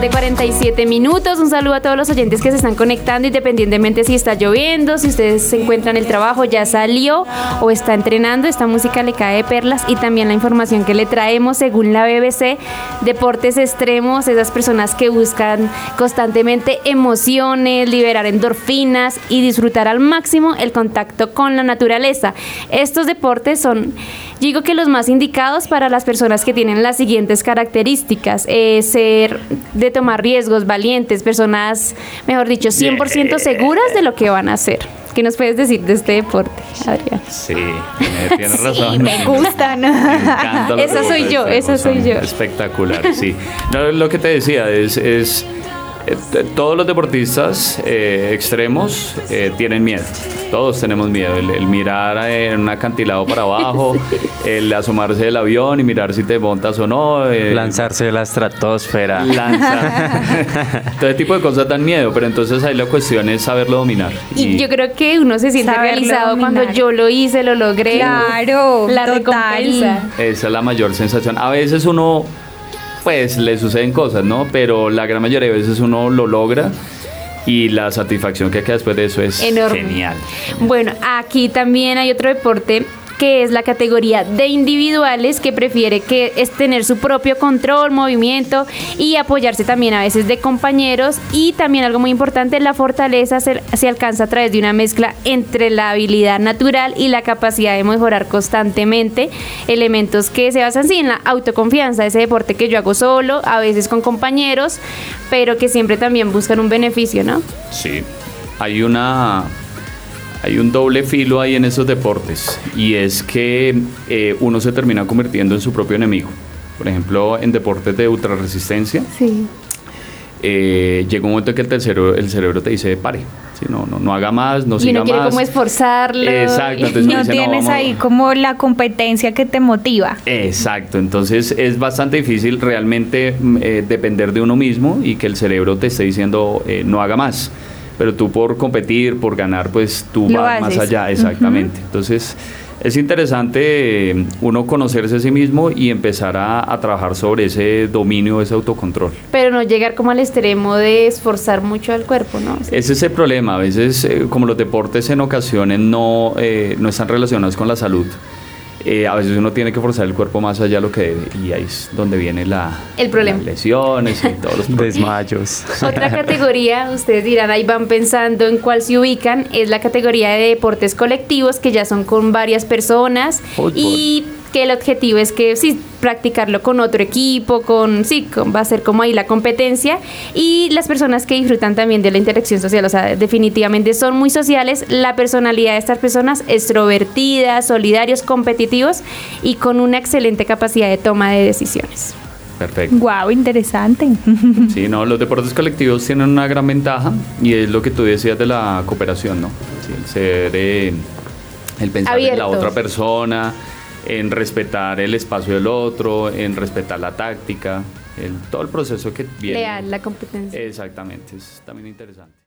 tarde, 47 minutos. Un saludo a todos los oyentes que se están conectando, independientemente si está lloviendo, si ustedes se encuentran en el trabajo, ya salió o está entrenando. Esta música le cae de perlas y también la información que le traemos según la BBC, deportes extremos, esas personas que buscan constantemente emociones, liberar endorfinas y disfrutar al máximo el contacto con la naturaleza. Estos deportes son Digo que los más indicados para las personas que tienen las siguientes características, eh, ser de tomar riesgos, valientes, personas, mejor dicho, 100% seguras de lo que van a hacer. ¿Qué nos puedes decir de este deporte, Adrián? Sí, tienes razón. me gustan. esa soy yo, esa soy yo. Espectacular, sí. lo que te decía es, es eh, todos los deportistas eh, extremos eh, tienen miedo. Todos tenemos miedo. El, mirar en un acantilado para abajo, el asomarse del avión y mirar si te montas o no. Lanzarse de la estratosfera. Lanzar. Todo ese tipo de cosas dan miedo, pero entonces ahí la cuestión es saberlo dominar. Y, yo creo que uno se siente realizado cuando yo lo hice, lo logré. Claro, la recompensa. Esa es la mayor sensación. A veces uno pues le suceden cosas, ¿no? Pero la gran mayoría de veces uno lo logra y la satisfacción que queda después de eso es genial. Bueno, aquí también hay otro deporte que es la categoría de individuales que prefiere que es tener su propio control, movimiento y apoyarse también a veces de compañeros y también algo muy importante, la fortaleza se, se alcanza a través de una mezcla entre la habilidad natural y la capacidad de mejorar constantemente, elementos que se basan sí en la autoconfianza, ese deporte que yo hago solo, a veces con compañeros, pero que siempre también buscan un beneficio, ¿no? Sí, hay una hay un doble filo ahí en esos deportes y es que eh, uno se termina convirtiendo en su propio enemigo. Por ejemplo, en deportes de ultrarresistencia, sí. Eh, llega un momento en que el cerebro, el cerebro te dice, pare, no, no, no haga más, no siga más. Y no quiere como esforzarlo. Exacto. no tienes ahí como la competencia que te motiva. Exacto, entonces es bastante difícil realmente mm, eh, depender de uno mismo y que el cerebro te esté diciendo, no haga más pero tú por competir, por ganar, pues tú vas más allá, exactamente. Entonces es interesante eh, uno conocerse a sí mismo y empezar a, trabajar sobre ese dominio, ese autocontrol. Pero no llegar como al extremo de esforzar mucho al cuerpo, ¿no? Ese es el problema, a veces eh, como los deportes en ocasiones no, eh, no están relacionados con la salud. Eh, a veces uno tiene que forzar el cuerpo más allá de lo que debe y ahí es donde viene la, el problema. las lesiones y todos los desmayos. Otra categoría, ustedes dirán, ahí van pensando en cuál se ubican, es la categoría de deportes colectivos que ya son con varias personas y que el objetivo es que sí, practicarlo con otro equipo, con sí, va a ser como ahí la competencia y las personas que disfrutan también de la interacción social, o sea, definitivamente son muy sociales, la personalidad de estas personas extrovertidas, solidarios, competitivos y con una excelente capacidad de toma de decisiones. Perfecto. Wow, interesante. Sí, no, los deportes colectivos tienen una gran ventaja y es lo que tú decías de la cooperación, ¿no? Sí, ser eh, el pensar en la otra persona, en respetar el espacio del otro, en respetar la táctica, el, todo el proceso que viene. Leal, la competencia. Exactamente, es también interesante.